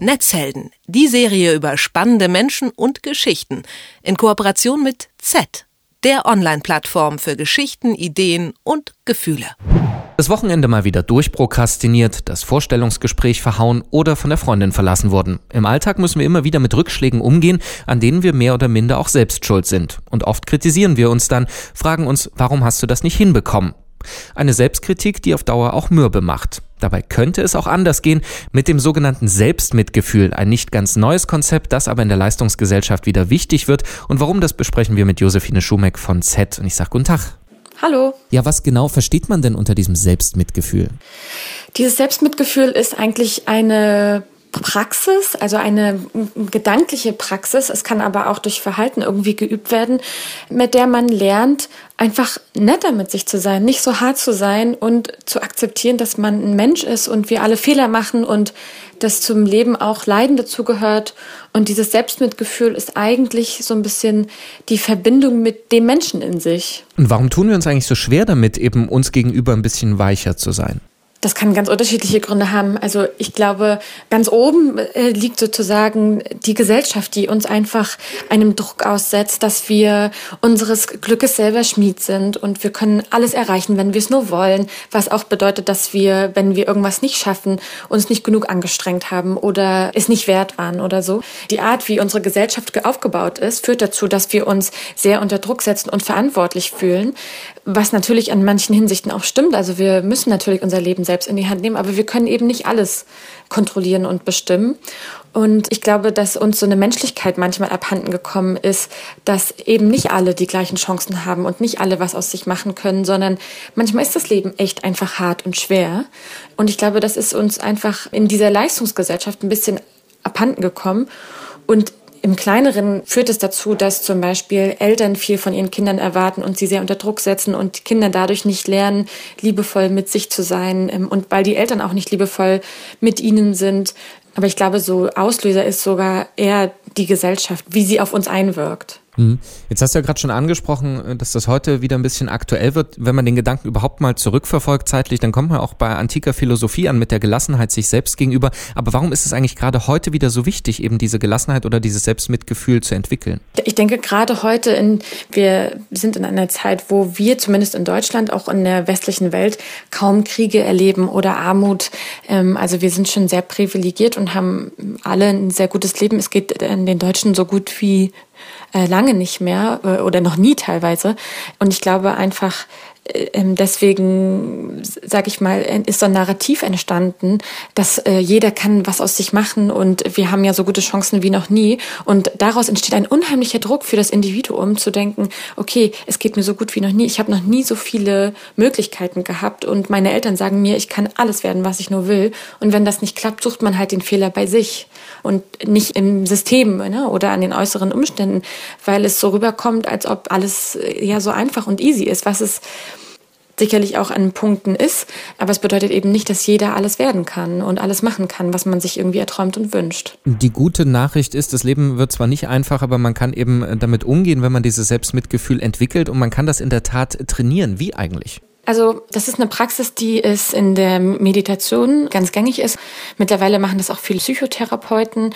Netzhelden, die Serie über spannende Menschen und Geschichten in Kooperation mit Z, der Online-Plattform für Geschichten, Ideen und Gefühle. Das Wochenende mal wieder durchprokrastiniert, das Vorstellungsgespräch verhauen oder von der Freundin verlassen worden. Im Alltag müssen wir immer wieder mit Rückschlägen umgehen, an denen wir mehr oder minder auch selbst schuld sind. Und oft kritisieren wir uns dann, fragen uns, warum hast du das nicht hinbekommen? Eine Selbstkritik, die auf Dauer auch mürbe macht. Dabei könnte es auch anders gehen mit dem sogenannten Selbstmitgefühl, ein nicht ganz neues Konzept, das aber in der Leistungsgesellschaft wieder wichtig wird. Und warum, das besprechen wir mit Josephine Schumeck von Z. Und ich sage guten Tag. Hallo. Ja, was genau versteht man denn unter diesem Selbstmitgefühl? Dieses Selbstmitgefühl ist eigentlich eine Praxis, also eine gedankliche Praxis. Es kann aber auch durch Verhalten irgendwie geübt werden, mit der man lernt, einfach netter mit sich zu sein, nicht so hart zu sein und zu akzeptieren, dass man ein Mensch ist und wir alle Fehler machen und dass zum Leben auch Leiden dazugehört. Und dieses Selbstmitgefühl ist eigentlich so ein bisschen die Verbindung mit dem Menschen in sich. Und warum tun wir uns eigentlich so schwer damit, eben uns gegenüber ein bisschen weicher zu sein? Das kann ganz unterschiedliche Gründe haben. Also ich glaube, ganz oben äh, liegt sozusagen die Gesellschaft, die uns einfach einem Druck aussetzt, dass wir unseres Glückes selber Schmied sind und wir können alles erreichen, wenn wir es nur wollen. Was auch bedeutet, dass wir, wenn wir irgendwas nicht schaffen, uns nicht genug angestrengt haben oder es nicht wert waren oder so. Die Art, wie unsere Gesellschaft aufgebaut ist, führt dazu, dass wir uns sehr unter Druck setzen und verantwortlich fühlen, was natürlich an manchen Hinsichten auch stimmt. Also wir müssen natürlich unser Leben selbst in die Hand nehmen, aber wir können eben nicht alles kontrollieren und bestimmen. Und ich glaube, dass uns so eine Menschlichkeit manchmal abhanden gekommen ist, dass eben nicht alle die gleichen Chancen haben und nicht alle was aus sich machen können, sondern manchmal ist das Leben echt einfach hart und schwer. Und ich glaube, das ist uns einfach in dieser Leistungsgesellschaft ein bisschen abhanden gekommen. Und im Kleineren führt es dazu, dass zum Beispiel Eltern viel von ihren Kindern erwarten und sie sehr unter Druck setzen und Kinder dadurch nicht lernen, liebevoll mit sich zu sein ähm, und weil die Eltern auch nicht liebevoll mit ihnen sind. Aber ich glaube, so Auslöser ist sogar eher die Gesellschaft, wie sie auf uns einwirkt. Mhm. Jetzt hast du ja gerade schon angesprochen, äh, dass das heute wieder ein bisschen aktuell wird. Wenn man den Gedanken überhaupt mal zurückverfolgt zeitlich, dann kommt man auch bei antiker Philosophie an mit der Gelassenheit sich selbst gegenüber. Aber warum ist es eigentlich gerade heute wieder so wichtig, eben diese Gelassenheit oder dieses Selbstmitgefühl zu entwickeln? Ich denke gerade heute, in, wir sind in einer Zeit, wo wir zumindest in Deutschland, auch in der westlichen Welt, kaum Kriege erleben oder Armut. Ähm, also wir sind schon sehr privilegiert und haben alle ein sehr gutes Leben. Es geht den Deutschen so gut wie äh, lange nicht mehr äh, oder noch nie teilweise. Und ich glaube einfach, äh, deswegen, sage ich mal, ist so ein Narrativ entstanden, dass äh, jeder kann was aus sich machen und wir haben ja so gute Chancen wie noch nie. Und daraus entsteht ein unheimlicher Druck für das Individuum zu denken, okay, es geht mir so gut wie noch nie. Ich habe noch nie so viele Möglichkeiten gehabt und meine Eltern sagen mir, ich kann alles werden, was ich nur will. Und wenn das nicht klappt, sucht man halt den Fehler bei sich und nicht im System ne, oder an den äußeren Umständen, weil es so rüberkommt, als ob alles äh, ja so einfach und easy ist, was es sicherlich auch an Punkten ist, aber es bedeutet eben nicht, dass jeder alles werden kann und alles machen kann, was man sich irgendwie erträumt und wünscht. Die gute Nachricht ist, das Leben wird zwar nicht einfach, aber man kann eben damit umgehen, wenn man dieses Selbstmitgefühl entwickelt und man kann das in der Tat trainieren. Wie eigentlich? Also das ist eine Praxis, die es in der Meditation ganz gängig ist. Mittlerweile machen das auch viele Psychotherapeuten.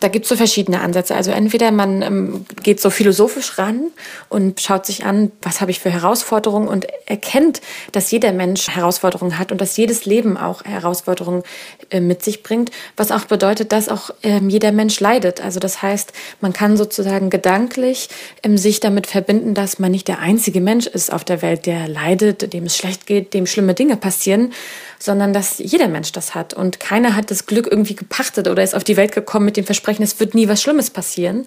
Da gibt es so verschiedene Ansätze. Also entweder man ähm, geht so philosophisch ran und schaut sich an, was habe ich für Herausforderungen und erkennt, dass jeder Mensch Herausforderungen hat und dass jedes Leben auch Herausforderungen äh, mit sich bringt, was auch bedeutet, dass auch ähm, jeder Mensch leidet. Also das heißt, man kann sozusagen gedanklich ähm, sich damit verbinden, dass man nicht der einzige Mensch ist auf der Welt, der leidet, dem es schlecht geht, dem schlimme Dinge passieren, sondern dass jeder Mensch das hat. Und keiner hat das Glück irgendwie gepachtet oder ist auf die Welt gekommen mit dem Versprechen, es wird nie was Schlimmes passieren.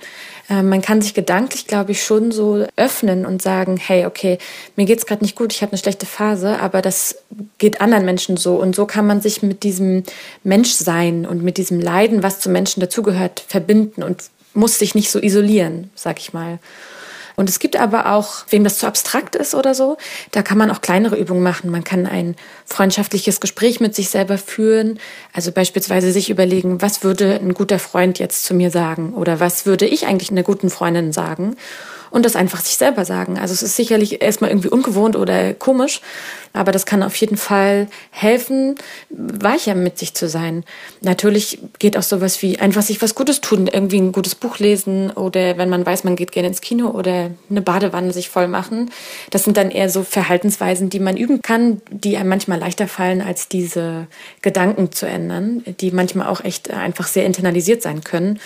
Äh, man kann sich gedanklich, glaube ich, schon so öffnen und sagen, hey, okay, mir geht's gerade nicht gut, ich habe eine schlechte Phase, aber das geht anderen Menschen so. Und so kann man sich mit diesem Menschsein und mit diesem Leiden, was zum Menschen dazugehört, verbinden und muss sich nicht so isolieren, sag ich mal. Und es gibt aber auch, wem das zu abstrakt ist oder so, da kann man auch kleinere Übungen machen. Man kann ein freundschaftliches Gespräch mit sich selber führen. Also beispielsweise sich überlegen, was würde ein guter Freund jetzt zu mir sagen? Oder was würde ich eigentlich einer guten Freundin sagen? Und das einfach sich selber sagen. Also es ist sicherlich erstmal irgendwie ungewohnt oder komisch, aber das kann auf jeden Fall helfen, weicher mit sich zu sein. Natürlich geht auch sowas wie einfach sich was Gutes tun, irgendwie ein gutes Buch lesen oder wenn man weiß, man geht gerne ins Kino oder eine Badewanne sich voll machen. Das sind dann eher so Verhaltensweisen, die man üben kann, die einem manchmal leichter fallen, als diese Gedanken zu ändern, die manchmal auch echt einfach sehr internalisiert sein können.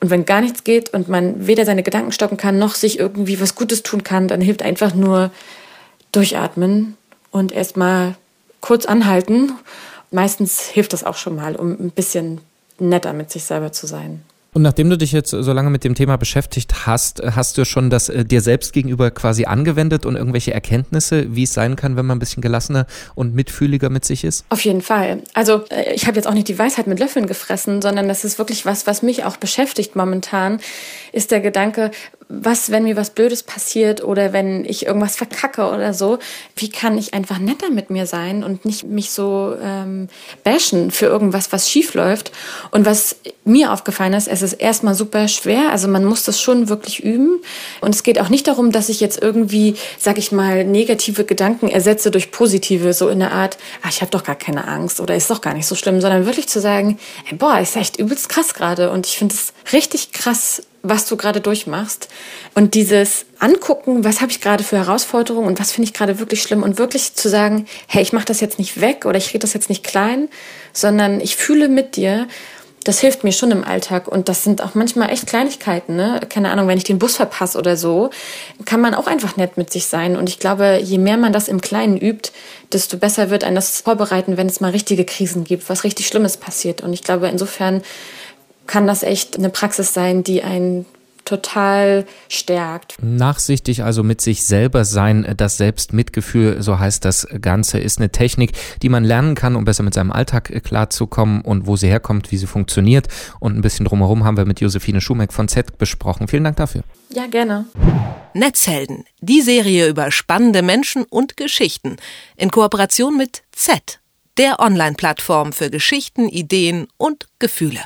Und wenn gar nichts geht und man weder seine Gedanken stoppen kann, noch sich irgendwie was Gutes tun kann, dann hilft einfach nur durchatmen und erstmal kurz anhalten. Meistens hilft das auch schon mal, um ein bisschen netter mit sich selber zu sein. Und nachdem du dich jetzt so lange mit dem Thema beschäftigt hast, hast du schon das äh, dir selbst gegenüber quasi angewendet und irgendwelche Erkenntnisse, wie es sein kann, wenn man ein bisschen gelassener und mitfühliger mit sich ist? Auf jeden Fall. Also äh, ich habe jetzt auch nicht die Weisheit mit Löffeln gefressen, sondern das ist wirklich was, was mich auch beschäftigt momentan, ist der Gedanke, was, wenn mir was Blödes passiert oder wenn ich irgendwas verkacke oder so, wie kann ich einfach netter mit mir sein und nicht mich so ähm, bashen für irgendwas, was schief läuft. Und was mir aufgefallen ist, es ist erstmal super schwer. Also man muss das schon wirklich üben. Und es geht auch nicht darum, dass ich jetzt irgendwie, sag ich mal, negative Gedanken ersetze durch positive, so in der Art, ach, ich habe doch gar keine Angst oder ist doch gar nicht so schlimm, sondern wirklich zu sagen, ey, boah, ist echt übelst krass gerade. Und ich finde es richtig krass, was du gerade durchmachst. Und dieses Angucken, was habe ich gerade für Herausforderungen und was finde ich gerade wirklich schlimm und wirklich zu sagen, hey, ich mache das jetzt nicht weg oder ich rede das jetzt nicht klein, sondern ich fühle mit dir. Das hilft mir schon im Alltag und das sind auch manchmal echt Kleinigkeiten, ne? Keine Ahnung, wenn ich den Bus verpasse oder so, kann man auch einfach nett mit sich sein. Und ich glaube, je mehr man das im Kleinen übt, desto besser wird ein das vorbereiten, wenn es mal richtige Krisen gibt, was richtig Schlimmes passiert. Und ich glaube, insofern kann das echt eine Praxis sein, die einen total stärkt. Nachsichtig also mit sich selber sein, das Selbstmitgefühl, so heißt das Ganze, ist eine Technik, die man lernen kann, um besser mit seinem Alltag klarzukommen und wo sie herkommt, wie sie funktioniert. Und ein bisschen drumherum haben wir mit Josephine Schumeck von Z besprochen. Vielen Dank dafür. Ja, gerne. Netzhelden, die Serie über spannende Menschen und Geschichten in Kooperation mit Z, der Online-Plattform für Geschichten, Ideen und Gefühle.